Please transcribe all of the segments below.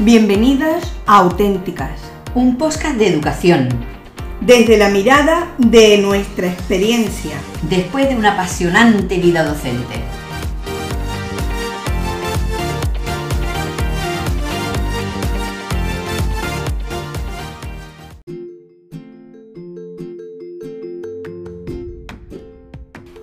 Bienvenidas a Auténticas, un podcast de educación, desde la mirada de nuestra experiencia. después de una apasionante vida docente.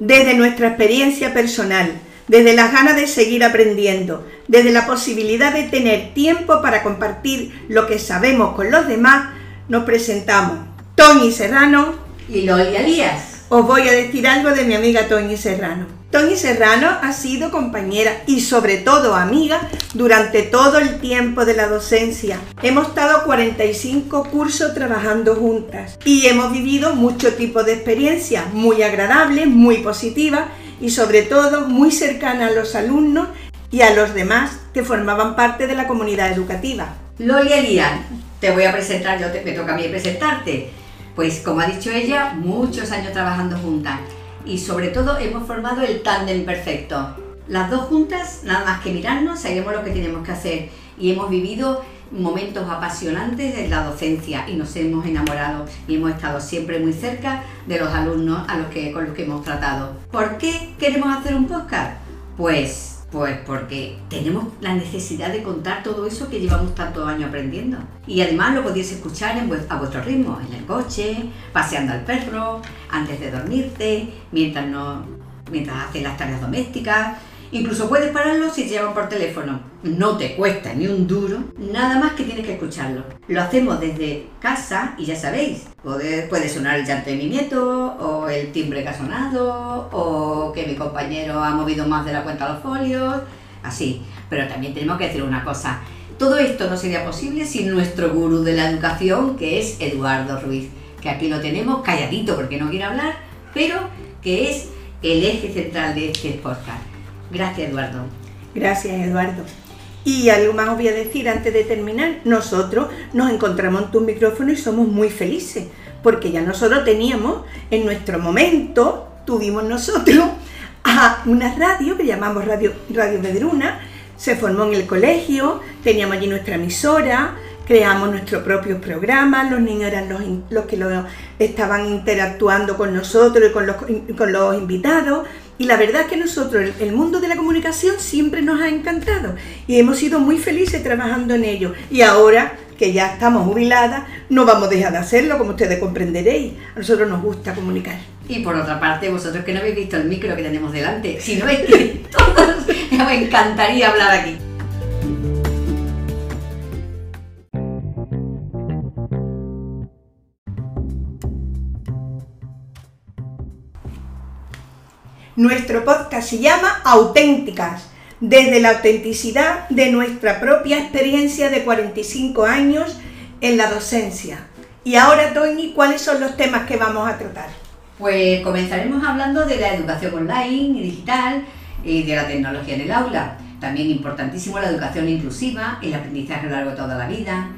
Desde nuestra experiencia personal, desde las ganas de seguir aprendiendo, desde la posibilidad de tener tiempo para compartir lo que sabemos con los demás, nos presentamos. Tony Serrano, Y Loli Elías. os voy a decir algo de mi amiga Toñi Serrano. Toñi Serrano ha sido compañera y sobre todo amiga durante todo el tiempo de la docencia. Hemos estado 45 cursos trabajando juntas y hemos vivido muchos tipos de experiencias muy agradables, muy positivas y sobre todo muy cercanas a los alumnos y a los demás que formaban parte de la comunidad educativa. Loli Elías, te voy a presentar, yo te, me toca a mí presentarte. Pues como ha dicho ella, muchos años trabajando juntas y sobre todo hemos formado el tándem perfecto. Las dos juntas, nada más que mirarnos, sabemos lo que tenemos que hacer y hemos vivido momentos apasionantes en la docencia y nos hemos enamorado y hemos estado siempre muy cerca de los alumnos a los que, con los que hemos tratado. ¿Por qué queremos hacer un podcast? Pues pues porque tenemos la necesidad de contar todo eso que llevamos tantos años aprendiendo. Y además lo podéis escuchar a vuestro ritmo, en el coche, paseando al perro, antes de dormirte, mientras, no, mientras haces las tareas domésticas. Incluso puedes pararlo si te llaman por teléfono. No te cuesta ni un duro, nada más que tienes que escucharlo. Lo hacemos desde casa y ya sabéis, puede, sonar el llanto de mi nieto, o el timbre que ha sonado, o que mi compañero ha movido más de la cuenta los folios, así. Pero también tenemos que decir una cosa, todo esto no sería posible sin nuestro gurú de la educación, que es Eduardo Ruiz, que aquí lo tenemos calladito porque no quiere hablar, pero que es el eje central de este podcast. Gracias, Eduardo. Gracias, Eduardo. Y algo más os voy a decir antes de terminar. Nosotros nos encontramos en tu micrófono y somos muy felices, porque ya nosotros teníamos, en nuestro momento, tuvimos nosotros a una radio que llamamos Radio, radio Medruna, se formó en el colegio, teníamos allí nuestra emisora, creamos nuestros propios programas, los niños eran los, los que lo- estaban interactuando con nosotros y con los, con los invitados. Y la verdad es que nosotros, el, mundo de la comunicación siempre nos ha encantado y hemos sido muy felices trabajando en ello. Y ahora que ya estamos jubiladas, no vamos a dejar de hacerlo, como ustedes comprenderéis. A nosotros nos gusta comunicar. Y por otra parte, vosotros que no habéis visto el micro que tenemos delante, si no es que todos me encantaría hablar aquí. Nuestro podcast se llama Auténticas, desde la autenticidad de nuestra propia experiencia de 45 años en la docencia. Y ahora, Tony, ¿cuáles son los temas que vamos a tratar? Pues comenzaremos hablando de la educación online y digital y de la tecnología en el aula. También importantísimo la educación inclusiva, el aprendizaje a lo largo de toda la vida,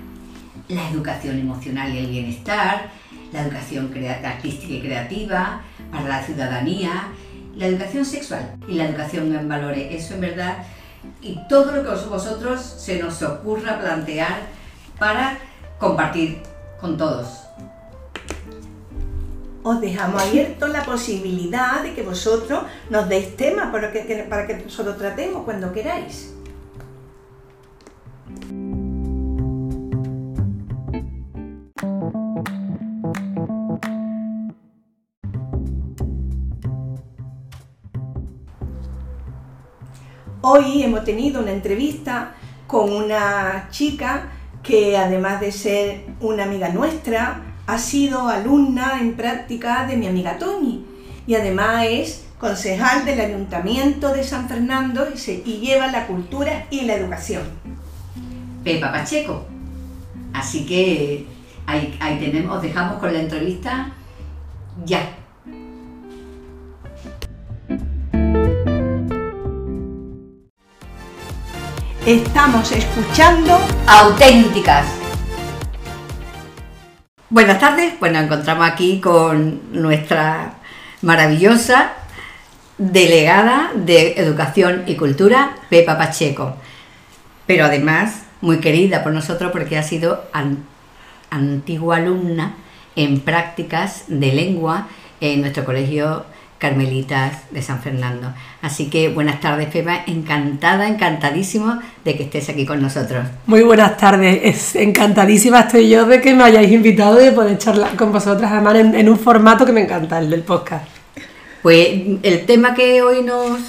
la educación emocional y el bienestar, la educación artística y creativa, para la ciudadanía, la educación sexual y la educación en valores. Eso en verdad, y todo lo que os- vosotros se nos ocurra plantear para compartir con todos. Os dejamos abierto la posibilidad de que vosotros nos deis temas para que- para que nosotros tratemos cuando queráis. Hoy hemos tenido una entrevista con una chica que además de ser una amiga nuestra, ha sido alumna en práctica de mi amiga Tony y además es concejal del Ayuntamiento de San Fernando y, lleva la cultura y la educación. Pepa Pacheco. Así que ahí, tenemos, os dejamos con la entrevista ya. Estamos escuchando Auténticas. Buenas tardes, pues nos encontramos aquí con nuestra maravillosa delegada de Educación y Cultura, Pepa Pacheco. Pero además muy querida por nosotros porque ha sido antigua alumna en prácticas de lengua en nuestro colegio Carmelitas de San Fernando. Así que buenas tardes, Pepa. Encantada, encantadísimo de que estés aquí con nosotros. Muy buenas tardes. Es encantadísima estoy yo de que me hayáis invitado de poder charlar con vosotras, además en, en un formato que me encanta, el del podcast. Pues el tema que hoy nos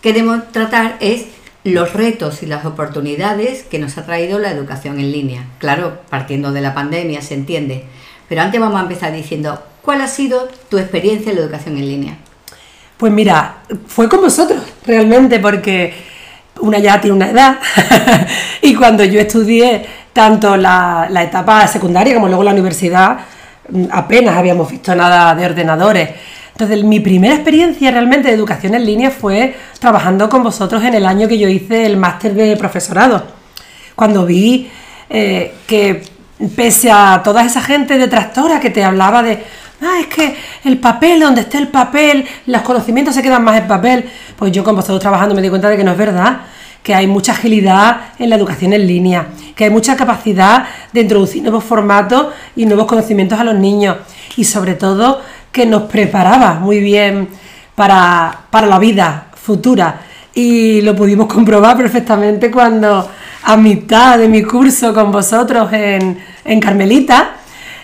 queremos tratar es los retos y las oportunidades que nos ha traído la educación en línea. Claro, partiendo de la pandemia, se entiende. Pero antes vamos a empezar diciendo, ¿cuál ha sido tu experiencia en la educación en línea? Pues mira, fue con vosotros, realmente, porque una ya tiene una edad y cuando yo estudié tanto la, etapa secundaria como luego la universidad, mm, apenas habíamos visto nada de ordenadores. Entonces, mi primera experiencia realmente de educación en línea fue trabajando con vosotros en el año que yo hice el máster de profesorado. Cuando vi eh, que pese a toda esa gente detractora que te hablaba de ah, es que el papel, donde esté el papel, los conocimientos se quedan más en papel. Pues yo con vosotros trabajando me di cuenta de que no es verdad, que hay mucha agilidad en la educación en línea, que hay mucha capacidad de introducir nuevos formatos y nuevos conocimientos a los niños y sobre todo que nos preparaba muy bien para, la vida futura. Y lo pudimos comprobar perfectamente cuando a mitad de mi curso con vosotros en, en Carmelita,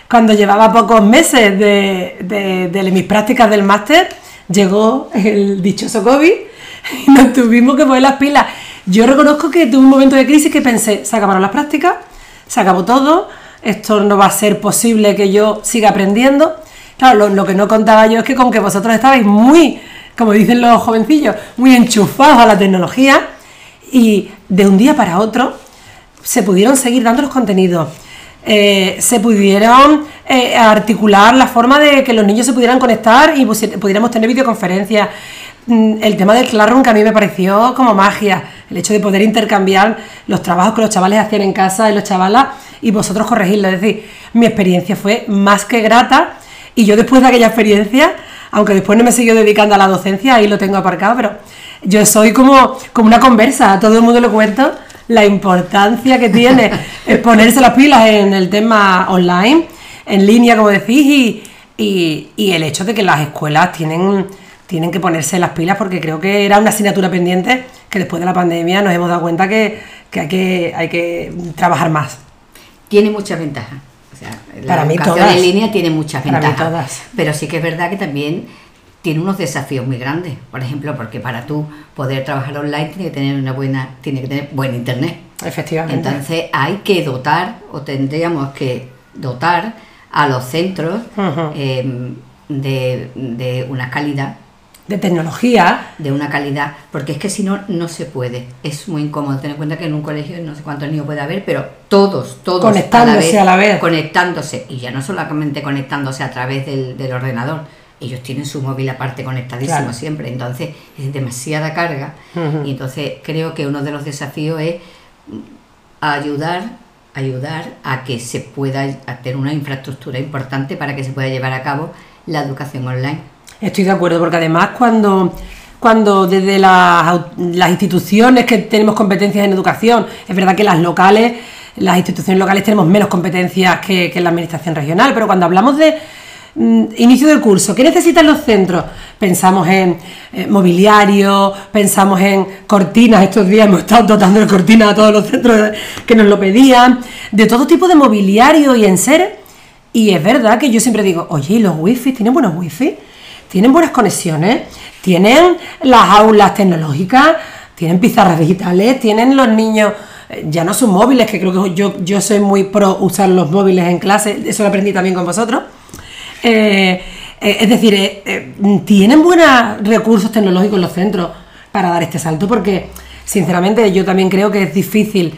cuando llevaba pocos meses de, mis prácticas del máster, llegó el dichoso COVID y nos tuvimos que poner las pilas. Yo reconozco que tuve un momento de crisis que pensé, se acabaron las prácticas, se acabó todo, esto no va a ser posible que yo siga aprendiendo. Claro, lo, que no contaba yo es que con que vosotros estabais muy, como dicen los jovencillos, muy enchufados a la tecnología y de un día para otro se pudieron seguir dando los contenidos eh, se pudieron eh, articular la forma de que los niños se pudieran conectar y pudiéramos tener videoconferencias. Mm, el tema del Classroom que a mí me pareció como magia, el hecho de poder intercambiar los trabajos que los chavales hacían en casa y los chavalas y vosotros corregirlo. Es decir, mi experiencia fue más que grata y yo después de aquella experiencia, aunque después no me siguió dedicando a la docencia, ahí lo tengo aparcado, pero yo soy como, como una conversa, a todo el mundo lo cuento la importancia que tiene ponerse las pilas en el tema online, en línea, como decís, y, el hecho de que las escuelas tienen, tienen que ponerse las pilas porque creo que era una asignatura pendiente que después de la pandemia nos hemos dado cuenta que, hay, que hay que trabajar más. Tiene muchas ventajas. la Para educación en línea tiene muchas ventajas. Pero sí que es verdad que también tiene unos desafíos muy grandes. Por ejemplo, porque para tú poder trabajar online tiene que tener una buena, tiene que tener buen internet. Efectivamente. Entonces hay que dotar, o tendríamos que dotar a los centros em, de, una calidad. De tecnología. De una calidad, porque es que si no, no se puede. Es muy incómodo. Ten en cuenta que en un colegio no sé cuántos niños puede haber, pero todos, todos. Conectándose a la vez. Conectándose. Y ya no solamente conectándose a través del, del ordenador, ellos tienen su móvil aparte conectadísimo siempre, entonces es demasiada carga. Y entonces creo que uno de los desafíos es ayudar ayudar a que se pueda tener una infraestructura importante para que se pueda llevar a cabo la educación online. Estoy de acuerdo, porque además cuando, cuando desde las, las instituciones que tenemos competencias en educación, es verdad que las locales, las instituciones locales tenemos menos competencias que, que la administración regional, pero cuando hablamos de Mm, inicio del curso, ¿qué necesitan los centros? Pensamos en eh, mobiliario, pensamos en cortinas, estos días hemos estado dotando de cortinas a todos los centros que nos lo pedían, de todo tipo de mobiliario y en ser. Y es verdad que yo siempre digo, oye, ¿y los wifi tienen buenos wifi? ¿Tienen buenas conexiones? ¿Tienen las aulas tecnológicas? ¿Tienen pizarras digitales? ¿Tienen los niños eh, ya no son móviles, que creo que yo, yo soy muy pro usar los móviles en clase, eso lo aprendí también con vosotros. Eh, eh, es decir, eh, tienen buenos recursos tecnológicos los centros para dar este salto, porque sinceramente yo también creo que es difícil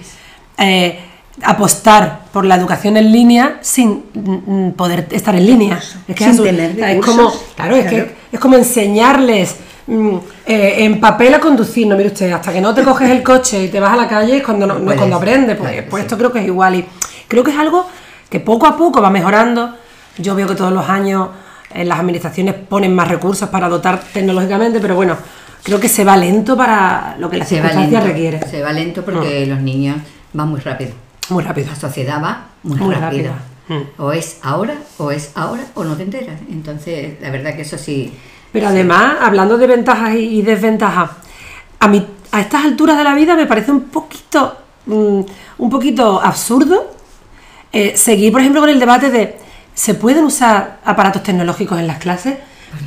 apostar por la educación en línea sin mm, poder estar en línea. Es que es, como, claro, es que es como enseñarles mm, en papel a conducir, no mire usted, hasta que no te coges el coche y te vas a la calle es cuando, no, cuando aprendes, pues, pues esto creo que es igual. Y creo que es algo que poco a poco va mejorando yo veo que todos los años eh, las administraciones ponen más recursos para dotar tecnológicamente, pero bueno, creo que se va lento para lo que las circunstancias requieren. Se va lento porque mm. los niños va muy rápido. Muy rápido. La sociedad va muy, Muy rápido. rápida. Mm. O es ahora, o es ahora, o no te enteras. Entonces, la verdad que eso sí. Pero además, hablando de ventajas y y desventajas, a mí a estas alturas de la vida me parece un poquito, mm, un poquito absurdo eh, seguir, por ejemplo, con el debate de ¿se pueden usar aparatos tecnológicos en las clases?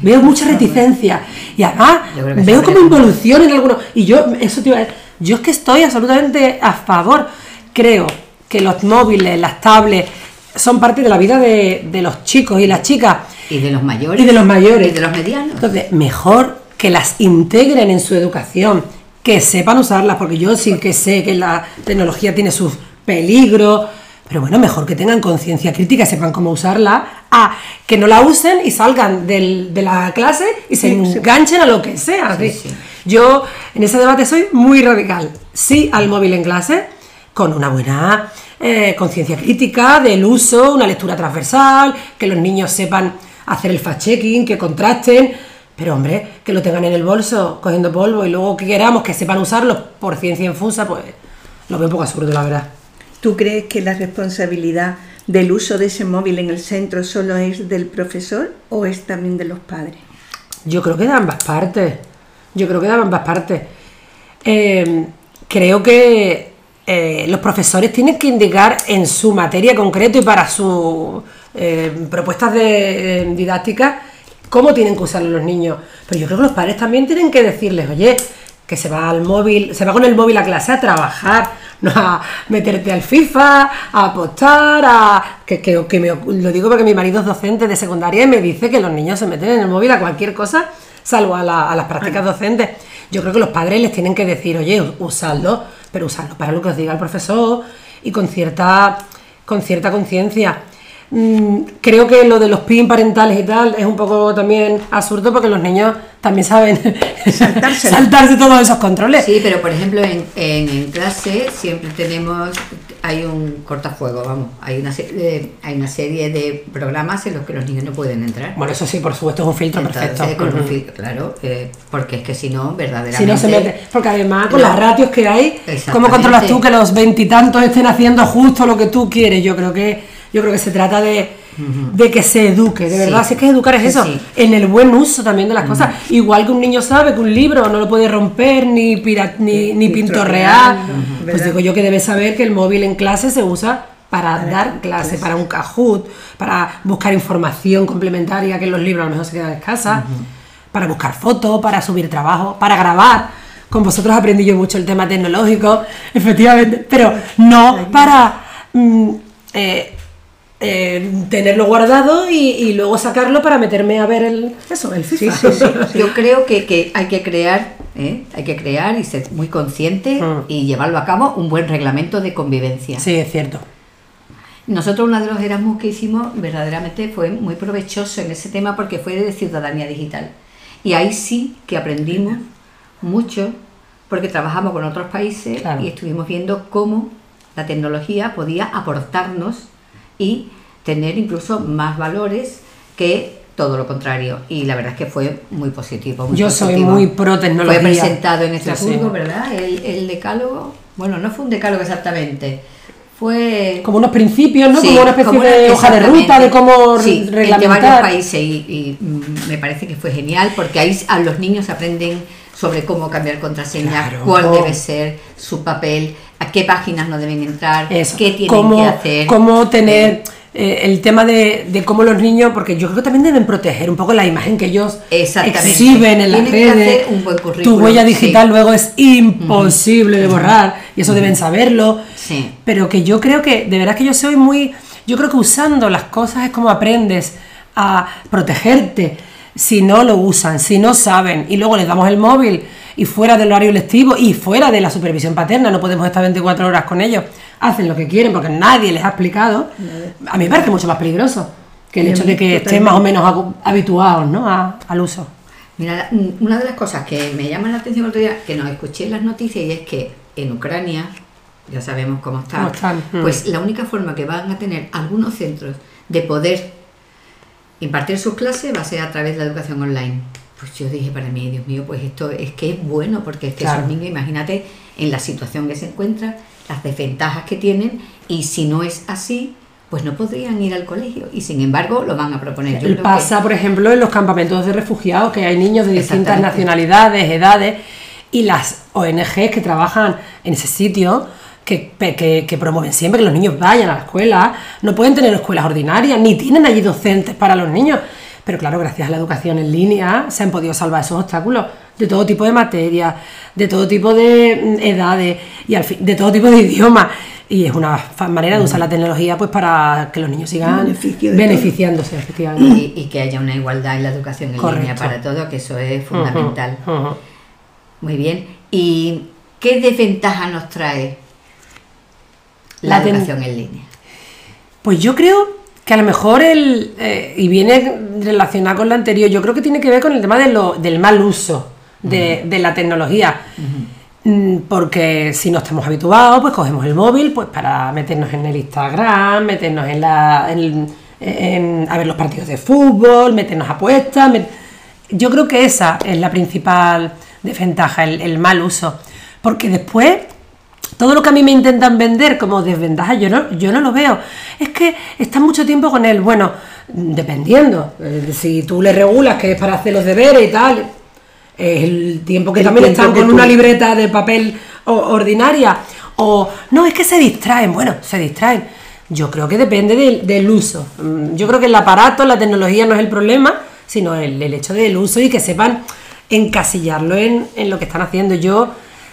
Veo mucha reticencia y además veo como involución en algunos. Y yo, eso te iba a decir, yo es que estoy absolutamente a favor. Creo que los móviles, las tablets, son parte de la vida de, de los chicos y las chicas. Y de los mayores. Y de los mayores. Y de los medianos. Entonces, mejor que las integren en su educación, que sepan usarlas, porque yo sí que sé que la tecnología tiene sus peligros, pero bueno, mejor que tengan conciencia crítica, sepan cómo usarla, a que no la usen y salgan del- de la clase y se Sí, sí. enganchen a lo que sea. Sí, ¿sí? sí. Yo en ese debate soy muy radical. Sí al móvil en clase, con una buena eh, conciencia crítica del uso, una lectura transversal, que los niños sepan hacer el fact-checking, que contrasten, pero hombre, que lo tengan en el bolso cogiendo polvo y luego que queramos que sepan usarlo por ciencia infusa, pues lo veo un poco absurdo, la verdad. ¿Tú crees que la responsabilidad del uso de ese móvil en el centro solo es del profesor o es también de los padres? Yo creo que de ambas partes. Yo creo que de ambas partes. Eh, creo que eh, los profesores tienen que indicar en su materia concreto y para sus eh, propuestas de, eh, didácticas cómo tienen que usarlo los niños. Pero yo creo que los padres también tienen que decirles, oye, que se va al móvil, se va con el móvil a clase a trabajar, no a meterte al FIFA, a apostar, a que, que, que me- lo digo porque mi marido es docente de secundaria y me dice que los niños se meten en el móvil a cualquier cosa, salvo a, la- a las prácticas docentes. Yo creo que los padres les tienen que decir, oye, usadlo, pero usadlo para lo que os diga el profesor y con cierta con cierta conciencia. Mm, creo que lo de los PIN parentales y tal es un poco también absurdo porque los niños también saben saltarse todos esos controles. Sí, pero por ejemplo en, en, en clase siempre tenemos, hay un cortafuego, vamos, hay una, serie de, hay una serie de programas en los que los niños no pueden entrar. Bueno, eso sí, por supuesto, es un filtro Entonces, perfecto. con un claro, eh, porque es que si no, verdaderamente... Si no se mete. Porque además, con No. las ratios que hay, ¿cómo controlas tú que los veintitantos estén haciendo justo lo que tú quieres? Yo creo que, yo creo que se trata de, de que se eduque, de Sí. verdad. Si es que educar es Sí, eso, sí. en el buen uso también de las cosas. Igual que un niño sabe que un libro no lo puede romper, ni, pira- ni, ni pintorrear. Pues digo yo que debe saber que el móvil en clase se usa para dar clase, para un Kahoot, para buscar información complementaria que en los libros a lo mejor se quedan escasas, para buscar fotos, para subir trabajo, para grabar. Con vosotros aprendí yo mucho el tema tecnológico, efectivamente, pero no para mm, eh, eh, tenerlo guardado y, y luego sacarlo para meterme a ver el, eso, el FIFA. Sí, sí, sí. Yo creo que, que hay que crear, ¿eh? hay que crear y ser muy consciente Mm. y llevarlo a cabo un buen reglamento de convivencia. Sí, es cierto. Nosotros uno de los Erasmus que hicimos verdaderamente fue muy provechoso en ese tema porque fue de ciudadanía digital. Y ahí sí que aprendimos mucho porque trabajamos con otros países Claro. y estuvimos viendo cómo la tecnología podía aportarnos y tener incluso más valores que todo lo contrario. Y la verdad es que fue muy positivo. muy Yo soy muy pro tecnología. Fue presentado en Estrasburgo. ¿verdad? El, el decálogo, bueno, no fue un decálogo exactamente, fue Como unos principios, ¿no? Sí, como una especie como una- de hoja de ruta de cómo Sí, reglamentar. varios países y, y, me parece que fue genial porque ahí a los niños aprenden sobre cómo cambiar contraseña, Claro. cuál debe ser su papel, a qué páginas no deben entrar, Eso, qué tienen cómo, que hacer. cómo tener eh, el tema de, de cómo los niños, porque yo creo que también deben proteger un poco la imagen que ellos exhiben en las Tienen que redes. hacer un buen tu currículum, huella digital sí. luego es imposible de borrar y eso deben saberlo. Sí. Pero que yo creo que, de verdad que yo soy muy, yo creo que usando las cosas es como aprendes a protegerte. Si no lo usan, si no saben, y luego les damos el móvil y fuera del horario lectivo y fuera de la supervisión paterna, no podemos estar 24 horas con ellos, hacen lo que quieren porque nadie les ha explicado. A mí me parece mucho más peligroso que el hecho de que estén más o menos habituados ¿no? a- al uso. Mira, mm, una de las cosas que me llama la atención el otro día, que nos escuché en las noticias, y es que en Ucrania, ya sabemos cómo está, ¿Cómo están? Mm. pues la única forma que van a tener algunos centros de poder impartir sus clases va a ser a través de la educación online. Pues yo dije para mí, Dios mío, pues esto es que es bueno, porque es que Claro. esos niños, imagínate en la situación que se encuentran, las desventajas que tienen y si no es así, pues no podrían ir al colegio y sin embargo lo van a proponer. Yo pasa, por ejemplo, en los campamentos de refugiados, que hay niños de distintas nacionalidades, edades, y las ONGs que trabajan en ese sitio, que, que, promueven siempre que los niños vayan a la escuela, no pueden tener escuelas ordinarias, ni tienen allí docentes para los niños. Pero claro, gracias a la educación en línea se han podido salvar esos obstáculos de todo tipo de materias, de todo tipo de mm, edades y al fin, de todo tipo de idiomas. Y es una manera de usar la tecnología pues para que los niños sigan beneficiándose, efectivamente. Y, que haya una igualdad en la educación en línea para todo, que eso es fundamental. Muy bien. ¿Y qué desventaja nos trae la, educación en línea? Pues yo creo que a lo mejor el, eh, y viene relacionado con lo anterior, yo creo que tiene que ver con el tema de lo, del mal uso de, la tecnología. Mm, porque si no estamos habituados, pues cogemos el móvil pues para meternos en el Instagram, meternos en la. a ver los partidos de fútbol, meternos apuestas. Yo creo que esa es la principal desventaja, el, mal uso. Porque después todo lo que a mí me intentan vender como desventaja, yo no, yo no lo veo. Es que estás mucho tiempo con él. Bueno, dependiendo. Eh, si tú le regulas que es para hacer los deberes y tal, el tiempo que también están con una libreta de papel ordinaria. O no, es que se distraen. Bueno, se distraen. Yo creo que depende del, uso. Mm, yo creo que el aparato, la tecnología no es el problema, sino el, hecho del uso y que sepan encasillarlo en, lo que están haciendo. Yo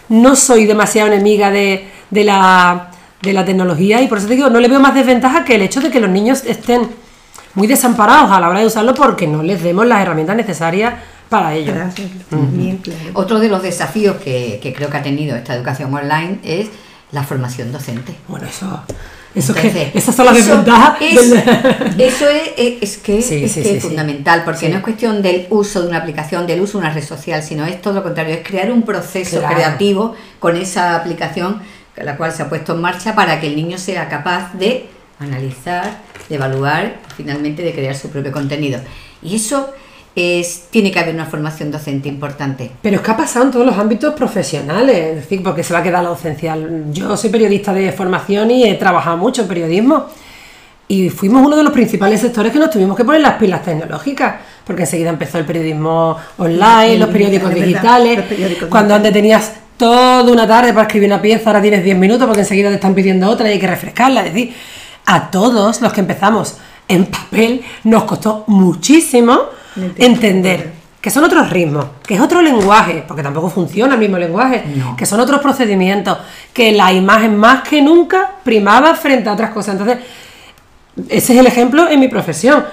no soy demasiado enemiga de, la, de la tecnología y por eso te digo, no le veo más desventaja que el hecho de que los niños estén muy desamparados a la hora de usarlo porque no les demos las herramientas necesarias para ello. Otro de los desafíos que, creo que ha tenido esta educación online es la formación docente. Bueno, eso, eso que, esas son las desventajas. eso es, que, es, fundamental, porque no es cuestión del uso de una aplicación, del uso de una red social, sino es todo lo contrario, es crear un proceso creativo con esa aplicación, la cual se ha puesto en marcha para que el niño sea capaz de analizar, de evaluar, finalmente de crear su propio contenido. Y eso es, tiene que haber una formación docente importante. Pero es que ha pasado en todos los ámbitos profesionales, es decir, porque se va a quedar la docencia. Yo soy periodista de formación y he trabajado mucho en periodismo y fuimos uno de los principales sectores que nos tuvimos que poner las pilas tecnológicas, porque enseguida empezó el periodismo online, los periódicos digitales, cuando antes tenías toda una tarde para escribir una pieza, ahora tienes 10 minutos porque enseguida te están pidiendo otra y hay que refrescarla, es decir, a todos los que empezamos en papel nos costó muchísimo entender que son otros ritmos, que es otro lenguaje, porque tampoco funciona el mismo lenguaje, que son otros procedimientos, que la imagen más que nunca primaba frente a otras cosas. Entonces, ese es el ejemplo en mi profesión,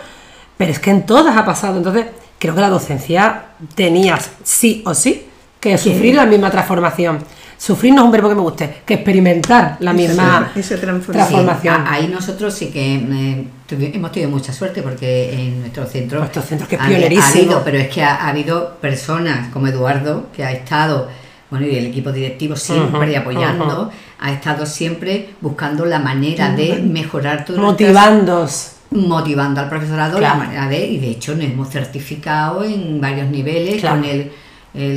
pero es que en todas ha pasado. Entonces, creo que la docencia tenías sí o sí que sufrir la misma transformación. Sufrir no es un verbo que me guste, que experimentar la misma transformación. ahí nosotros sí que eh, hemos tenido mucha suerte porque en nuestro centro. Nuestro centro que es pionerísimo. pero es que ha, habido personas como Eduardo que ha estado, bueno, y el equipo directivo siempre apoyando, ha estado siempre buscando la manera de mejorar todo Motivando. Motivando al profesorado la manera de, y de hecho nos hemos certificado en varios niveles con el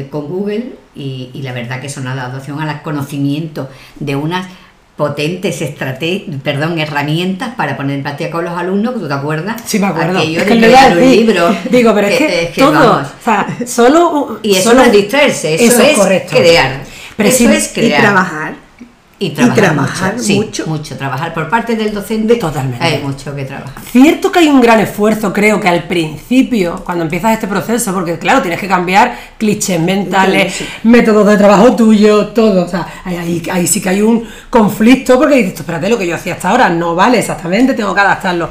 con Google y, la verdad que eso nos ha dado opción al conocimiento de unas potentes perdón, herramientas para poner en práctica con los alumnos, que tú te acuerdas. Sí, me acuerdo. es que un libro. Digo, pero es que, todo, o sea, solo... Y eso no es distraerse, eso, es, crear. Pero eso es crear. Y trabajar y trabajar, mucho, mucho. trabajar por parte del docente. Totalmente. Hay mucho que trabajar. Cierto que hay un gran esfuerzo, creo que al principio, cuando empiezas este proceso, porque claro, tienes que cambiar clichés mentales, métodos de trabajo tuyo, todo. O sea, ahí, ahí, sí que hay un conflicto, porque dices, espérate, lo que yo hacía hasta ahora no vale exactamente, tengo que adaptarlo.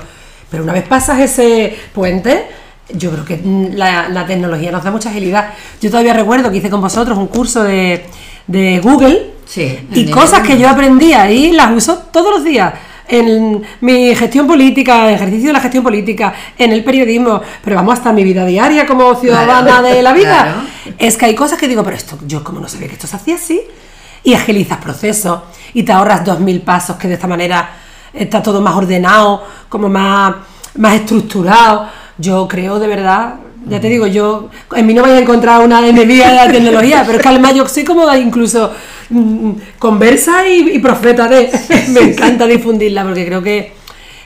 Pero una vez pasas ese puente, yo creo que la, la, tecnología nos da mucha agilidad. Yo todavía recuerdo que hice con vosotros un curso de, de Google y cosas que yo aprendí ahí las uso todos los días. En mi gestión política, en ejercicio de la gestión política, en el periodismo, pero vamos hasta mi vida diaria como ciudadana de la vida. Es que hay cosas que digo, pero esto, yo como no sabía que esto se hacía así, y agilizas procesos y te ahorras dos mil pasos que de esta manera está todo más ordenado, como más, más estructurado. Yo creo de verdad Ya te digo, yo en mí no vais a encontrar una enemiga de la tecnología, pero es que además yo soy como incluso mm, conversa y, profeta de. Me encanta difundirla porque creo que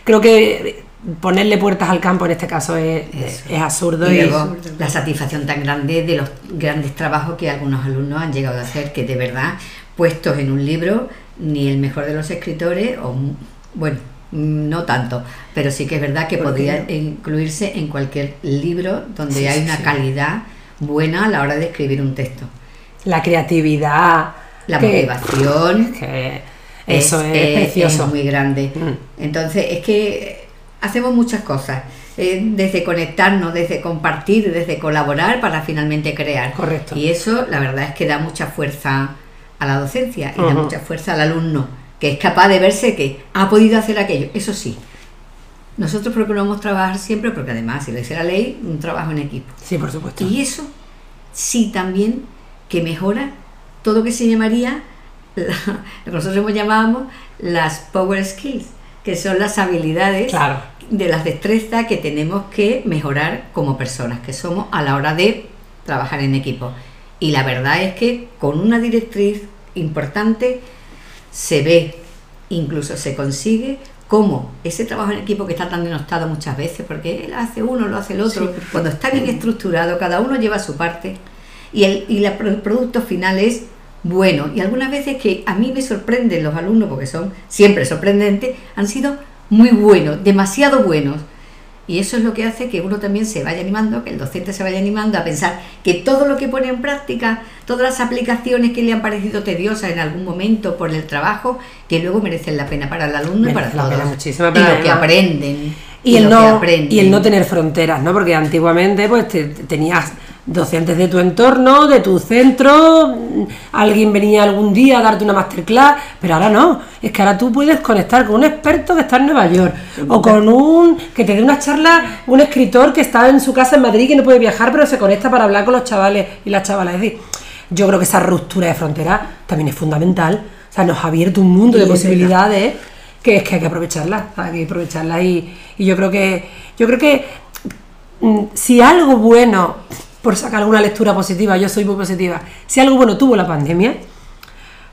creo que ponerle puertas al campo en este caso es, es absurdo. Y, luego la satisfacción tan grande de los grandes trabajos que algunos alumnos han llegado a hacer, que de verdad, puestos en un libro, ni el mejor de los escritores, o bueno, no tanto, pero sí que es verdad que podría incluirse en cualquier libro donde hay una calidad buena a la hora de escribir un texto. La creatividad, la motivación, eso es, precioso. Es muy grande. Mm. Entonces, es que hacemos muchas cosas. Eh, desde conectarnos, desde compartir, desde colaborar para finalmente crear. Correcto. Y eso, la verdad es que da mucha fuerza a la docencia y da mucha fuerza al alumno que es capaz de verse que ha podido hacer aquello. Eso sí, nosotros procuramos trabajar siempre, porque además, si lo dice la ley, un trabajo en equipo. Sí, por supuesto. Y eso sí también que mejora todo lo que se llamaría, lo que nosotros hemos llamábamos las power skills, que son las habilidades de las destrezas que tenemos que mejorar como personas que somos a la hora de trabajar en equipo. Y la verdad es que con una directriz importante, se ve, incluso se consigue cómo ese trabajo en equipo que está tan denostado muchas veces, porque él hace uno, lo hace el otro, cuando está bien estructurado, cada uno lleva su parte y el, y el producto final es bueno. Y algunas veces que a mí me sorprenden los alumnos, porque son siempre sorprendentes, han sido muy buenos, demasiado buenos. Y eso es lo que hace que uno también se vaya animando, que el docente se vaya animando a pensar que todo lo que pone en práctica, todas las aplicaciones que le han parecido tediosas en algún momento por el trabajo, que luego merecen la pena para el alumno y para todos. y lo que aprenden. Y, el no, y el no tener fronteras, ¿no? Porque antiguamente pues tenías docentes de tu entorno, de tu centro, alguien venía algún día a darte una masterclass, pero ahora no, es que ahora tú puedes conectar con un experto que está en Nueva York o con un que te dé una charla, un escritor que está en su casa en Madrid que no puede viajar, pero se conecta para hablar con los chavales y las chavalas. Es decir, yo creo que esa ruptura de fronteras también es fundamental, o sea, nos ha abierto un mundo de posibilidades que es que hay que aprovecharlas, hay que aprovecharlas y, y yo creo que yo creo que mm, si algo bueno por sacar alguna lectura positiva, yo soy muy positiva. Si algo bueno tuvo la pandemia,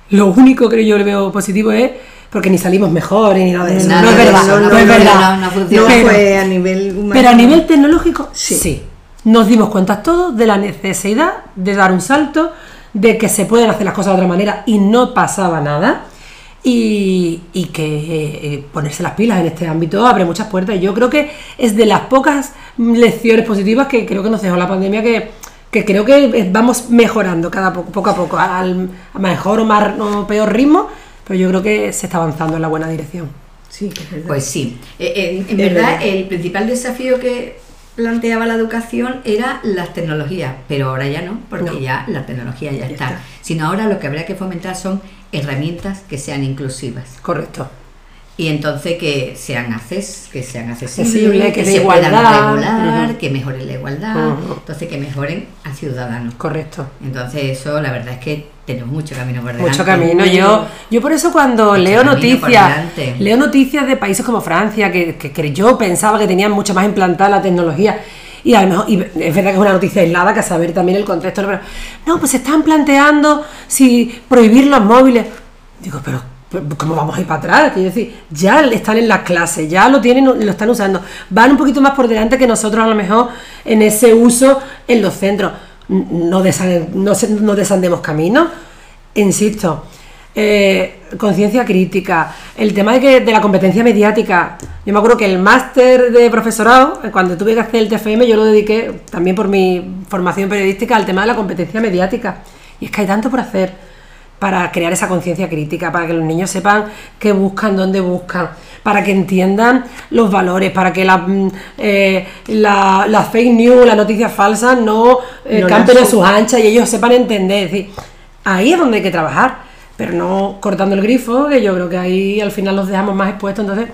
lo único que yo le veo positivo es porque ni salimos mejor ni nada de eso. No, es verdad, no, es verdad. No, fue a nivel humano. Pero a nivel tecnológico, sí. Nos dimos cuenta todos de la necesidad de dar un salto, de que se pueden hacer las cosas de otra manera y no pasaba nada. Y, que eh, eh, ponerse las pilas en este ámbito abre muchas puertas. Y yo creo que es de las pocas lecciones positivas que creo que nos dejó la pandemia que, creo que vamos mejorando cada poco, poco a poco, al mejor o más o peor ritmo, pero yo creo que se está avanzando en la buena dirección. Sí, Pues sí. Eh, en, verdad, el principal desafío que planteaba la educación era las tecnologías, pero ahora ya no, porque ya la tecnología ya, está. Sino ahora lo que habría que fomentar son herramientas que sean inclusivas. Correcto y entonces que sean acces, que sean accesibles, que, se puedan regular, que mejoren la igualdad, entonces que mejoren al ciudadano. Correcto. Entonces eso la verdad es que tenemos mucho camino por delante. Mucho camino. Yo, yo por eso cuando leo noticias, leo noticias de países como Francia, que, que, yo pensaba que tenían mucho más implantada la tecnología. Y a lo mejor, y es verdad que es una noticia aislada, que a saber también el contexto. Pero, no, pues se están planteando si prohibir los móviles. Digo, pero ¿cómo vamos a ir para atrás? Quiero decir, ya están en las clases, ya lo tienen, lo están usando. Van un poquito más por delante que nosotros a lo mejor en ese uso en los centros. No, desandemos caminos, insisto. Eh, conciencia crítica, el tema de, que, de la competencia mediática. Yo me acuerdo que el máster de profesorado, eh, cuando tuve que hacer el TFM, yo lo dediqué también por mi formación periodística al tema de la competencia mediática. Y es que hay tanto por hacer para crear esa conciencia crítica, para que los niños sepan qué buscan, dónde buscan, para que entiendan los valores, para que la, mm, eh, la, fake news, las noticias falsas no, eh, campen a sus anchas y ellos sepan entender. Es decir, ahí es donde hay que trabajar, pero no cortando el grifo, que yo creo que ahí al final los dejamos más expuestos. Entonces,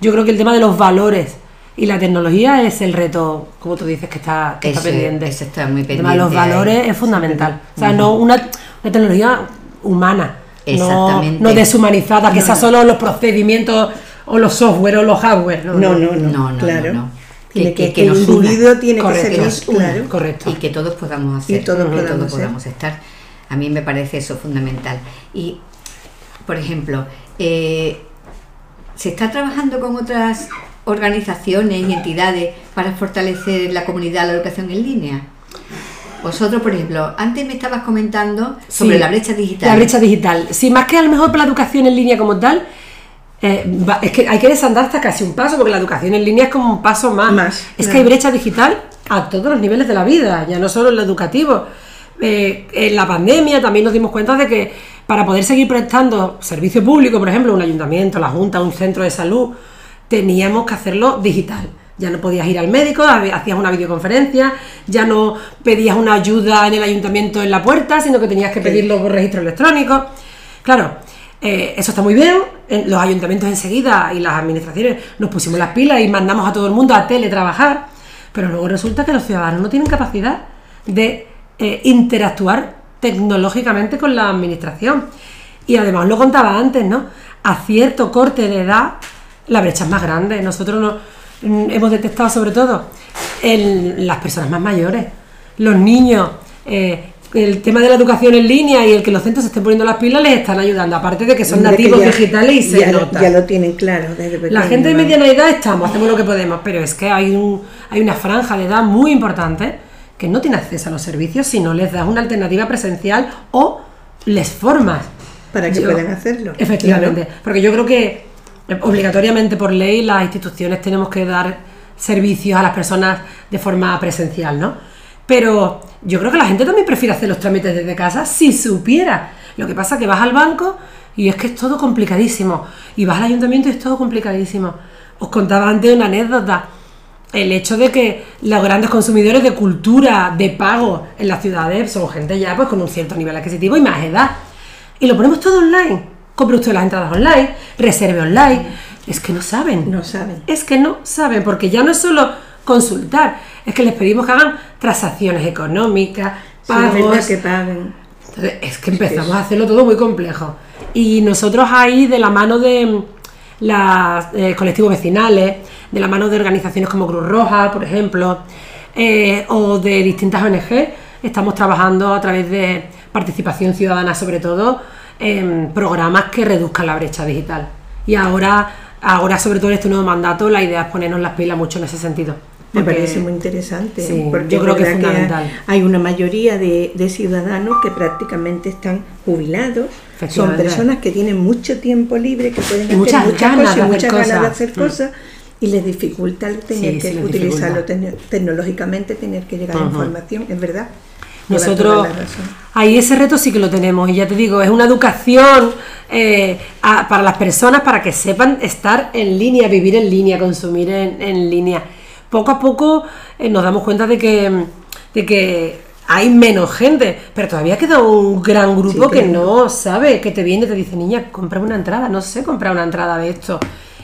yo creo que el tema de los valores y la tecnología es el reto, como tú dices, que está, que está pendiente. está muy pendiente. El tema de los valores es fundamental. O sea, no una, una tecnología humana, no, no deshumanizada, que sea solo los procedimientos o los software o los hardware. No, no, no, claro. Tiene que, que, que el una. individuo tiene Correcto, que ser una, claro. correcto. y que todos podamos hacer Y todos que podamos todos ser. podamos estar a mí me parece eso fundamental y por ejemplo eh, se está trabajando con otras organizaciones y entidades para fortalecer la comunidad la educación en línea vosotros por ejemplo antes me estabas comentando sobre Sí, la brecha digital La brecha digital. Sí, más que a lo mejor para la educación en línea como tal, eh, va- es que hay que desandar hasta casi un paso, porque la educación en línea es como un paso más. Más, es que hay brecha digital a todos los niveles de la vida, ya no solo en lo educativo. Eh, en la pandemia también nos dimos cuenta de que para poder seguir prestando servicio público, por ejemplo, un ayuntamiento, la junta, un centro de salud, teníamos que hacerlo digital. Ya no podías ir al médico, hacías una videoconferencia, ya no pedías una ayuda en el ayuntamiento en la puerta, sino que tenías que pedirlo por registro electrónico. Claro, eh, eso está muy bien. en los ayuntamientos enseguida y las administraciones nos pusimos las pilas y mandamos a todo el mundo a teletrabajar, pero luego resulta que los ciudadanos no tienen capacidad de eh, interactuar tecnológicamente con la administración. Y además lo contaba antes, ¿no? A cierto corte de edad, la brecha es más grande. Nosotros no, hemos detectado sobre todo en las personas más mayores, los niños, eh, el tema de la educación en línea y el que los centros se estén poniendo las pilas les están ayudando, aparte de que son que nativos ya- digitales y se ya, nota. ya lo tienen claro desde La gente de mediana edad estamos, hacemos lo que podemos, pero es que hay, un, hay una franja de edad muy importante que no tiene acceso a los servicios si no les das una alternativa presencial o les formas. Para que Yo- puedan hacerlo. Efectivamente, porque yo creo que obligatoriamente por ley las instituciones tenemos que dar servicios a las personas de forma presencial, ¿no? Pero yo creo que la gente también prefiere hacer los trámites desde casa si supiera. Lo que pasa es que vas al banco y es que es todo complicadísimo. Y vas al ayuntamiento y es todo complicadísimo. Os contaba antes una anécdota. El hecho de que los grandes consumidores de cultura, de pago en las ciudades, son gente ya pues con un cierto nivel adquisitivo y más edad. Y lo ponemos todo online. Compre usted las entradas online, reserve online. Es que no saben. No saben. Es que no saben, porque ya no es solo consultar, es que les pedimos que hagan transacciones económicas, pagos. verdad que paguen. Entonces, es que empezamos a hacerlo todo muy complejo. Y nosotros ahí, de la mano de los colectivos vecinales, de la mano de organizaciones como Cruz Roja, por ejemplo, eh, o de distintas ONG, estamos trabajando a través de participación ciudadana, sobre todo, en programas que reduzcan la brecha digital. Y ahora, ahora sobre todo en este nuevo mandato, la idea es ponernos las pilas mucho en ese sentido. Me parece muy interesante. Sí, porque yo creo que es fundamental. hay una mayoría de, de ciudadanos que prácticamente están jubilados. Son personas que tienen mucho tiempo libre, que pueden hacer muchas muchas ganas cosas muchas ganas de cosas. hacer Mm. cosas y les dificulta el tener Sí, que utilizarlo tecnológicamente, tener que llegar a información, es verdad. Nosotros, ahí ese reto sí que lo tenemos, y ya te digo, es una educación eh, a- para las personas para que sepan estar en línea, vivir en línea, consumir en, en línea. Poco a poco eh, nos damos cuenta de que, de que hay menos gente, pero todavía queda un gran grupo Sí, que no sabe, que te viene y te dice, niña, compra una entrada, no sé comprar una entrada de esto.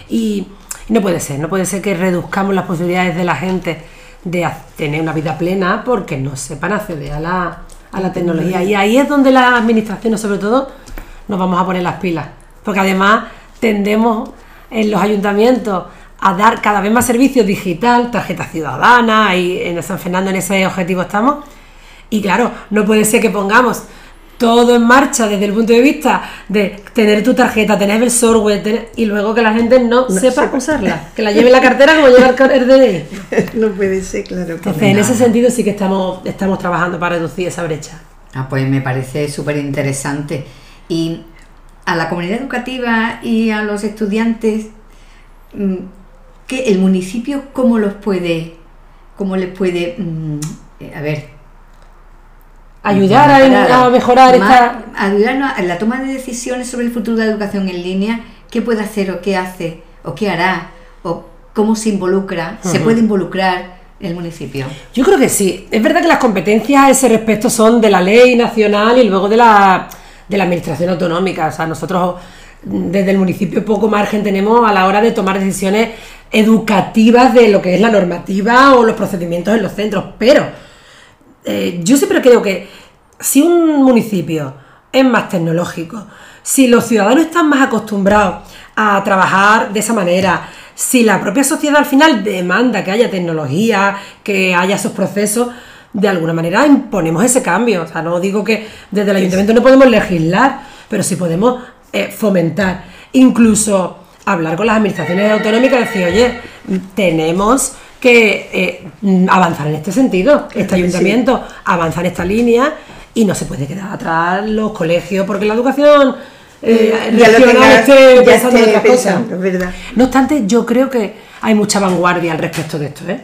Y no puede ser, no puede ser que reduzcamos las posibilidades de la gente de tener una vida plena porque no sepan acceder a la, a la tecnología. Y ahí es donde las administraciones, sobre todo, nos vamos a poner las pilas. Porque además tendemos en los ayuntamientos a dar cada vez más servicios digital, tarjeta ciudadana, y en San Fernando en ese objetivo estamos. Y claro, no puede ser que pongamos todo en marcha desde el punto de vista de tener tu tarjeta, tener el software tener- y luego que la gente no, sepa sepa. usarla, que la lleve en la cartera como lleva el DNI. no puede ser, claro. que Entonces, no. en ese sentido sí que estamos, estamos trabajando para reducir esa brecha. Ah, pues me parece súper interesante. Y a la comunidad educativa y a los estudiantes, mm, ¿qué, ¿el municipio cómo los puede, cómo les puede, mm, eh, a ver, Ayudar a, a mejorar Más- esta... ayudarnos en la toma de decisiones sobre el futuro de la educación en línea, qué puede hacer o qué hace o qué hará o cómo se involucra, se puede involucrar el municipio. Yo creo que sí. Es verdad que las competencias a ese respecto son de la ley nacional y luego de la, de la administración autonómica. O sea, nosotros mm, desde el municipio poco margen tenemos a la hora de tomar decisiones educativas de lo que es la normativa o los procedimientos en los centros. Pero eh, yo siempre creo que si un municipio es más tecnológico, si los ciudadanos están más acostumbrados a trabajar de esa manera, si la propia sociedad al final demanda que haya tecnología, que haya esos procesos, de alguna manera imponemos ese cambio. O sea, no digo que desde el ayuntamiento no podemos legislar, pero sí podemos eh, fomentar. Incluso hablar con las administraciones autonómicas y decir, oye, tenemos que eh, avanzar en este sentido. Este ayuntamiento avanza en esta línea y no se puede quedar atrás los colegios, porque la educación eh, regional tenga- esté ya pensando en esté otras cosas. pensando, es verdad. No obstante, yo creo que hay mucha vanguardia al respecto de esto. ¿eh?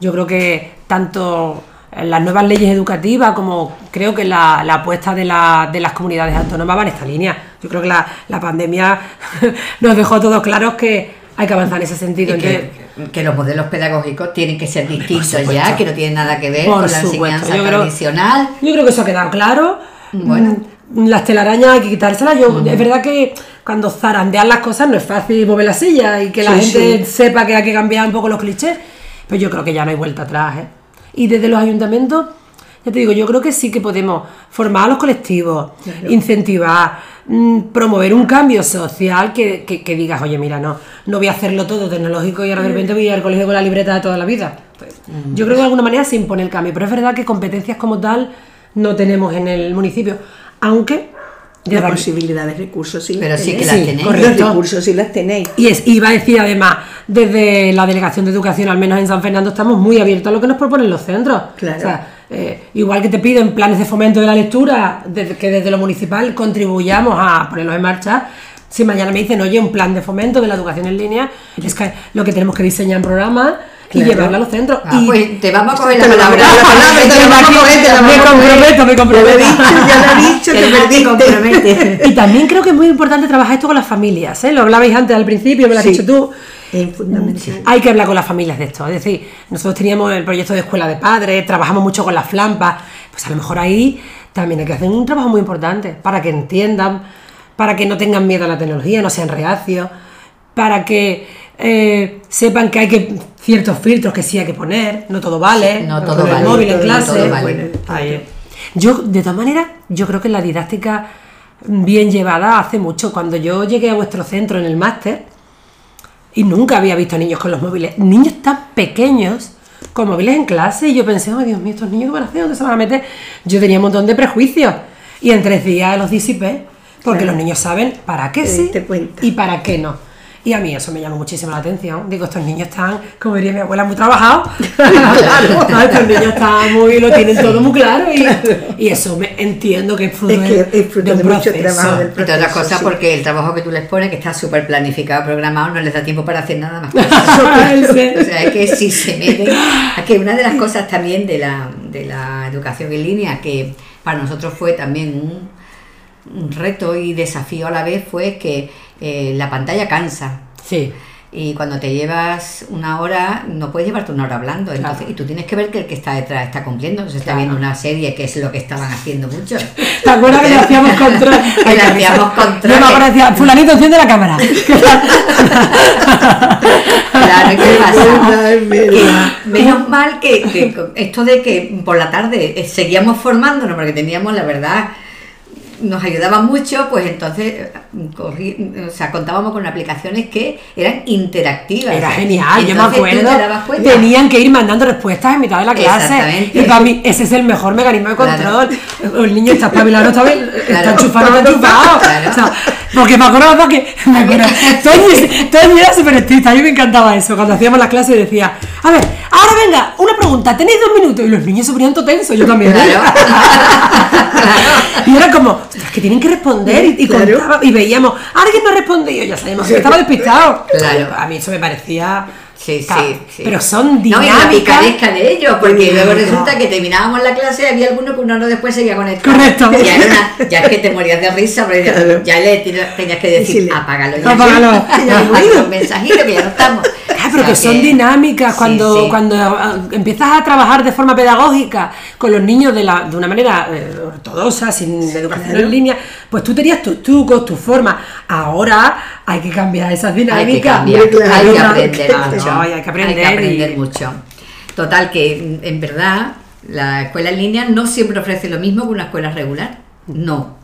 Yo creo que tanto las nuevas leyes educativas como creo que la, la apuesta de, la- de las comunidades autónomas va en esta línea. Yo creo que la, la pandemia nos dejó a todos claros que hay que avanzar en ese sentido. Y que, que los modelos pedagógicos tienen que ser distintos ya, que no tienen nada que ver Por con la supuesto, enseñanza yo creo- tradicional. Yo creo que eso ha quedado claro. Bueno. Mm, Las telarañas hay que quitárselas. Yo, Es verdad que cuando zarandean las cosas no es fácil mover la silla y que la Sí, gente sí. sepa que hay que cambiar un poco los clichés. Pero yo creo que ya no hay vuelta atrás. ¿eh? Y desde los ayuntamientos, ya te digo, yo creo que sí que podemos formar a los colectivos, incentivar, mm, promover un cambio social que, que- que digas, oye, mira, no, no voy a hacerlo todo tecnológico y ahora de repente voy a ir al colegio con la libreta de toda la vida. Pues, Yo creo que de alguna manera se impone el cambio, pero es verdad que competencias como tal no tenemos en el municipio, aunque... De recursos sí Pero las sí que tenéis. las Sí, tenéis. correcto. Los recursos sí las tenéis. Y es, iba a decir además, desde la Delegación de Educación, al menos en San Fernando, estamos muy abiertos a lo que nos proponen los centros. Claro. O sea, eh, igual que te piden planes de fomento de la lectura, desde, que desde lo municipal contribuyamos a ponerlos en marcha. Si mañana me dicen, oye, un plan de fomento de la educación en línea, es que lo que tenemos que diseñar en programas y Claro. llevarlo a los centros. Ah, y pues te vamos a coger la palabra. me comprometo, me Ya lo he comprometo. dicho, ya lo he dicho, te perdiste. Y también creo que es muy importante trabajar esto con las familias, ¿eh? Lo hablabais antes al principio, me lo has Sí. dicho tú. Es fundamental. Hay que hablar con las familias de esto. Es decir, nosotros teníamos el proyecto de escuela de padres, trabajamos mucho con las flampas. Pues a lo mejor ahí también hay que hacer un trabajo muy importante para que entiendan, para que no tengan miedo a la tecnología, no sean reacios, para que eh, sepan que hay que ciertos filtros que sí hay que poner, no todo vale, No todo con el vale, móvil en no clase. todo vale. Ahí. Yo, de todas maneras, yo creo que la didáctica bien llevada hace mucho. Cuando yo llegué a vuestro centro en el máster, y nunca había visto niños con los móviles, niños tan pequeños con móviles en clase, y yo pensé, oh Dios mío, estos niños qué van a hacer, ¿dónde se van a meter? Yo tenía un montón de prejuicios, y en tres días los disipé, porque Claro. los niños saben para qué sí y para qué no. Y a mí eso me llamó muchísimo la atención. Digo, estos niños están, como diría mi abuela, muy trabajados. claro. No, estos niños están muy, lo tienen todo muy claro. Y, y eso me entiendo que es fruto, Es de, que es fruto un de mucho proceso. trabajo del Entre otras proceso, cosas sí. porque el trabajo que tú les pones, que está súper planificado, programado, no les da tiempo para hacer nada más. O sea, es que si se meten... es que una de las cosas también de la, de la educación en línea, que para nosotros fue también un reto y desafío a la vez, fue que eh, la pantalla cansa. Sí. Y cuando te llevas una hora, no puedes llevarte una hora hablando. Entonces, Claro. Y tú tienes que ver que el que está detrás está cumpliendo. Se está Claro. viendo una serie, que es lo que estaban haciendo muchos. ¿Te acuerdas que le hacíamos control? Que le hacíamos me acuerdo decía, fulanito, enciende la cámara. Claro, ¿qué pasa? Que menos mal que, que esto de que por la tarde eh, seguíamos formándonos, porque teníamos, la verdad, nos ayudaba mucho, pues entonces eh, cogí- o sea, contábamos con aplicaciones que eran interactivas. Era genial, yo me acuerdo. te. Tenían que ir mandando respuestas en mitad de la clase. Y para mí, ese es el mejor mecanismo de Claro. control. El niño está espabilado, está, está Claro. enchufado, está enchufado. Claro. O sea, porque me acuerdo que. Me acuerdo, Toñi, Toñi era súper estricta, a mí me encantaba eso. Cuando hacíamos las clases decía, a ver, ahora venga, una pregunta, tenéis dos minutos. Y los niños se ponían todo tensos, yo también. ¿eh? Claro. Y era como, "Ostras, que tienen que responder y, y Claro. contaba- y veíamos, alguien no ha respondido, ya sabemos que estaba despistado. Claro. A mí eso me parecía. Sí, Claro, sí, sí. Pero son No, y la dinámicas. picaresca de ellos, porque luego Claro. resulta que terminábamos la clase y había alguno que una hora después seguía conectado. Correcto. Ya, era una- ya es que te morías de risa, Claro. ya le tenías que decir, Sí, apágalo ya. Apágalo. Hay un mensajito que ya no estamos. Ah, O pero sea que son dinámicas cuando, sí. cuando ah, empiezas a trabajar de forma pedagógica con los niños de, la, de una manera eh, ortodoxa, sin educación claro. en línea, pues tú tenías tus trucos, tus formas. Ahora hay que cambiar esas Hay que dinámicas. cambiar, claro, hay que claro, aprender claro, hay que aprender aprender y- mucho. Total, que en verdad la escuela en línea no siempre ofrece lo mismo que una escuela regular. No.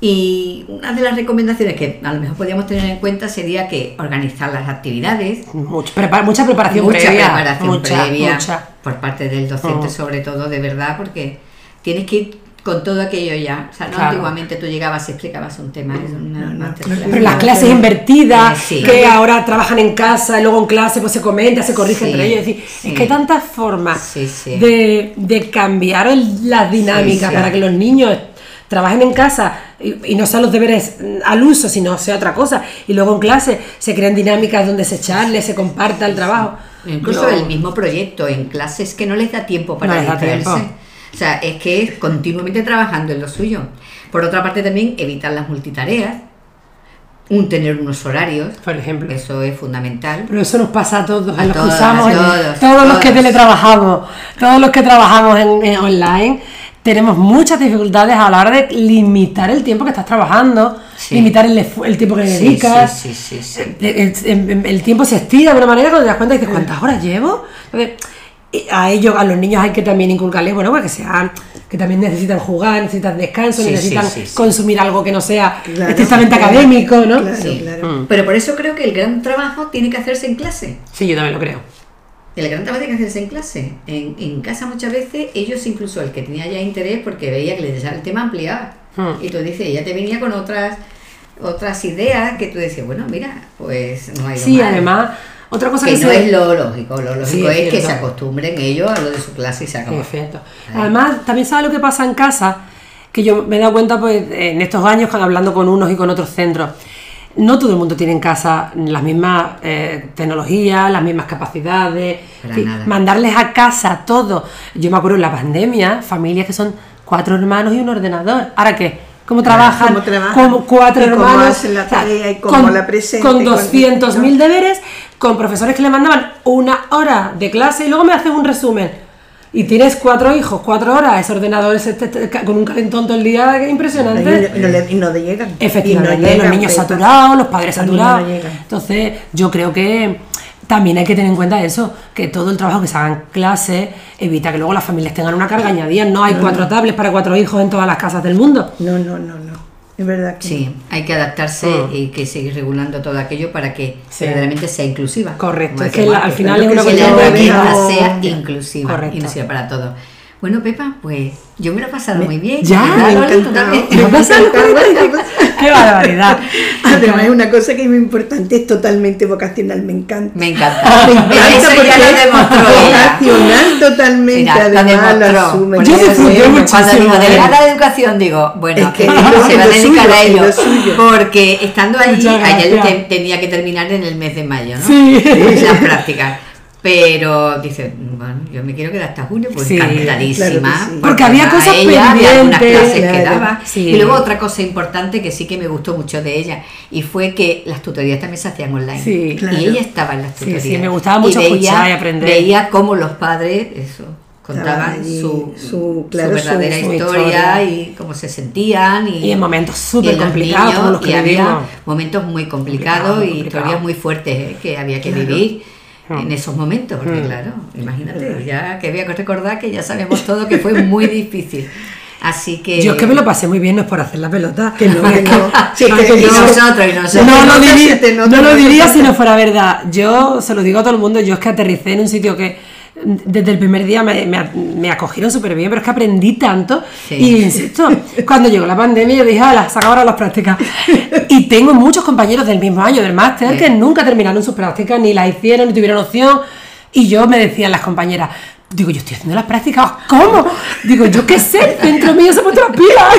Y una de las recomendaciones que a lo mejor podríamos tener en cuenta sería que organizar las actividades. Mucha, prepa- mucha preparación mucha previa. preparación mucha, previa mucha. por parte del docente, Mm. sobre todo, de verdad, porque tienes que ir con todo aquello ya. O sea, no Claro. antiguamente tú llegabas y explicabas un tema. es una no, no, masterclass. Pero las clases invertidas, Eh, sí. que ahora trabajan en casa y luego en clase pues se comenta, se corrige Sí, entre ellos. Es, decir, sí. es que hay tantas formas. De, de cambiar el- las dinámicas para que los niños trabajen en casa y, y no sean los deberes al uso, sino sea otra cosa. Y luego en clase se crean dinámicas donde se charle, se comparta el trabajo. Incluso Yo- el mismo proyecto en clases que no les da tiempo para No les da distraerse. tiempo. O sea, es que es continuamente trabajando en lo suyo. Por otra parte también evitar las multitareas, un tener unos horarios, Por ejemplo. eso es fundamental. Pero eso nos pasa a todos, a, A los que usamos, en- todos, todos los que todos. teletrabajamos, todos los que trabajamos en, en online, tenemos muchas dificultades a la hora de limitar el tiempo que estás trabajando, Sí. limitar el, el tiempo que le dedicas. sí, sí. El, el- el tiempo se estira de una manera que cuando te das cuenta y dices, ¿cuántas horas llevo? Entonces, a ellos, a los niños hay que también inculcarles, bueno, pues que sean, que también necesitan jugar, necesitan descanso, Sí, necesitan sí, sí, sí. consumir algo que no sea Claro, estrictamente claro, académico, ¿no? Claro, Sí. claro. Pero por eso creo que el gran trabajo tiene que hacerse en clase. Sí, yo también lo creo. El gran trabajo tiene que hacerse en clase. En, en casa muchas veces ellos incluso el que tenía ya interés porque veía que le interesaba el tema ampliaba. Hmm. Y tú dices, ella te venía con otras otras ideas que tú decías, bueno, mira, pues no hay Sí, además, otra cosa que, que no se- es lo lógico, lo lógico Sí, es, es que se acostumbren ellos a lo de su clase y se acabó. Perfecto. Además, también sabes lo que pasa en casa, que yo me he dado cuenta pues en estos años hablando con unos y con otros centros. No todo el mundo tiene en casa las mismas eh, tecnologías, las mismas capacidades. Mandarles a casa todo. Yo me acuerdo en la pandemia, familias que son cuatro hermanos y un ordenador. ¿Ahora qué? ¿Cómo trabajan? cómo trabajan, Como cuatro y cómo hermanos. hacen la tarea y cómo la presentan Con y cuánto- 200.000 deberes, con profesores que le mandaban una hora de clase y luego me hacen un resumen. Y tienes cuatro hijos, cuatro horas, ese ordenador ese- este- este- con un calentón todo el día Y impresionante. no, y no le- y no llegan. Efectivamente, Y no llegan, los niños saturados, los padres saturados. Entonces, yo creo que también hay que tener en cuenta eso, que todo el trabajo que se haga en clase evita que luego las familias tengan una carga añadida. No hay cuatro tablets para cuatro hijos en todas las casas del mundo. No, no, no, no. Es verdad que Sí, hay que adaptarse Mm. y que seguir regulando todo aquello para que Sí. verdaderamente sea inclusiva. Correcto, es que al final es que una la cuestión de educación dejar- sea inclusiva Correcto. y no sea para todo. Bueno, Pepa, pues yo me lo he pasado muy bien. ya, ¿verdad, me Loli? encantado. Me ha pasa algo encantado. ¡Qué barbaridad! Además, es una cosa que es muy importante, es totalmente vocacional, me encanta. Me encanta. Me encanta eso porque ya lo ella. vocacional totalmente, Mira, lo además lo demostró. asume. Yo muchísimo, Cuando digo, delegada de educación, digo, bueno, Es que se lo- va a lo dedicar suyo, a ello. lo. Porque estando allí, te- tenía que terminar en el mes de mayo, ¿no? Sí. Las prácticas. Pero dice, bueno, yo me quiero quedar hasta junio, pues Sí, encantadísima. claro que sí. Porque había a cosas ella, había algunas pendientes, clases que claro, daba. sí. Y luego otra cosa importante que sí que me gustó mucho de ella, y fue que las tutorías también se hacían online. Claro. Y ella estaba en las tutorías. sí, me gustaba mucho veía, escuchar y aprender. Veía cómo los padres, eso, contaban su, su- claro, su verdadera su historia, historia. y cómo se sentían. Y, Y en momentos súper y complicados, como los que y había momentos muy complicados Complicado, y complicado. historias muy fuertes eh, que había que Claro. vivir. En esos momentos, porque Mm. claro, imagínate, ya que había que recordar que ya sabemos todo que fue muy difícil. Así que... Yo es que me lo pasé muy bien, no es por hacer la pelota. Que no, que no. Sí, que y yo- no. nosotros, y nosotros. No, lo diría, no lo si no fuera verdad. Yo se lo digo a todo el mundo, yo es que aterricé en un sitio que desde el primer día me, me- me acogieron súper bien, pero es que aprendí tanto. Sí. Y insisto, cuando llegó la pandemia yo dije, hala, saca ahora las prácticas. Y tengo muchos compañeros del mismo año, del máster, que nunca terminaron sus prácticas, ni las hicieron, ni tuvieron opción. Y yo me decían las compañeras, digo, yo estoy haciendo las prácticas, ¿cómo? Digo, yo qué sé, dentro mío se puesto las pilas.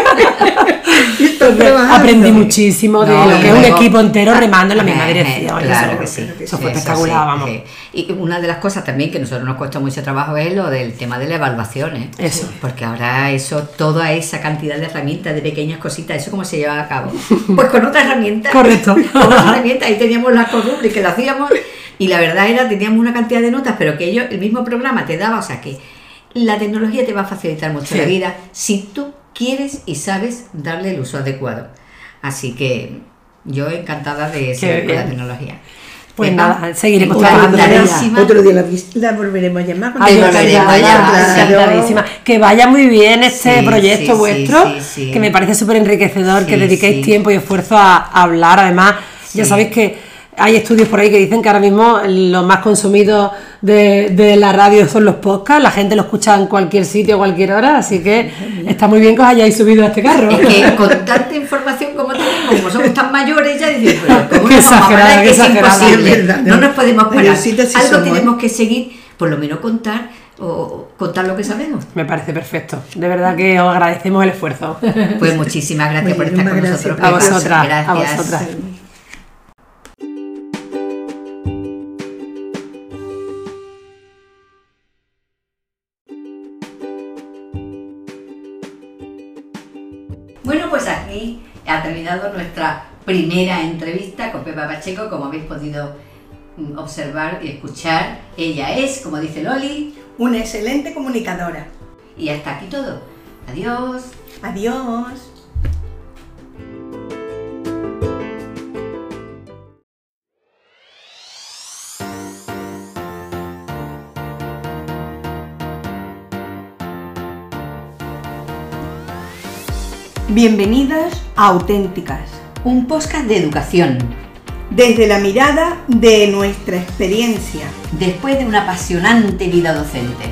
Aprendí muchísimo de No, lo que es un equipo entero remando en la misma Eh, dirección. Claro eso, que sí. Eso fue espectacular, sí, vamos. sí. Y una de las cosas también que a nosotros nos cuesta mucho trabajo es lo del tema de la evaluación. ¿eh? Eso. Porque ahora eso, toda esa cantidad de herramientas, de pequeñas cositas, ¿eso cómo se lleva a cabo? Pues con otra herramienta. Correcto. Con otra herramienta. Ahí teníamos las columnas que lo hacíamos y la verdad era, teníamos una cantidad de notas, pero que ellos, el mismo programa te daba, o sea que la tecnología te va a facilitar mucho Sí. la vida si tú quieres y sabes darle el uso adecuado. Así que yo encantada de seguir con la tecnología. Pues Pepa, nada, seguiremos encantadísima. trabajando. Otro día la, la volveremos a llamar. cuando Ay, ella volveremos a llamar. Que vaya muy bien este Sí, proyecto sí, vuestro, sí, sí, sí. que me parece súper enriquecedor, que dediquéis sí. tiempo y esfuerzo a, a hablar. Además, ya sabéis que hay estudios por ahí que dicen que ahora mismo lo más consumido de, de la radio son los podcasts, la gente lo escucha en cualquier sitio, a cualquier hora, así que está muy bien que os hayáis subido a este carro. Es que con tanta información como tenemos, como somos tan mayores, ya dices, pero ¿cómo Qué exagerada, es imposible. Verdad, no ¿no? nos podemos parar. Sí Algo somos, ¿eh? tenemos que seguir, por lo menos contar o contar lo que sabemos. Me parece perfecto. De verdad que os agradecemos el esfuerzo. Pues muchísimas gracias por estar con gracias, nosotros. A vosotras, a Gracias. vosotras. Primera entrevista con Pepa Pacheco, como habéis podido mm, observar y escuchar. Ella es, como dice Loli, Una excelente comunicadora. y hasta aquí todo. Adiós. Adiós. Bienvenidas a Auténticas, Un podcast de educación. desde la mirada de nuestra experiencia. después de una apasionante vida docente.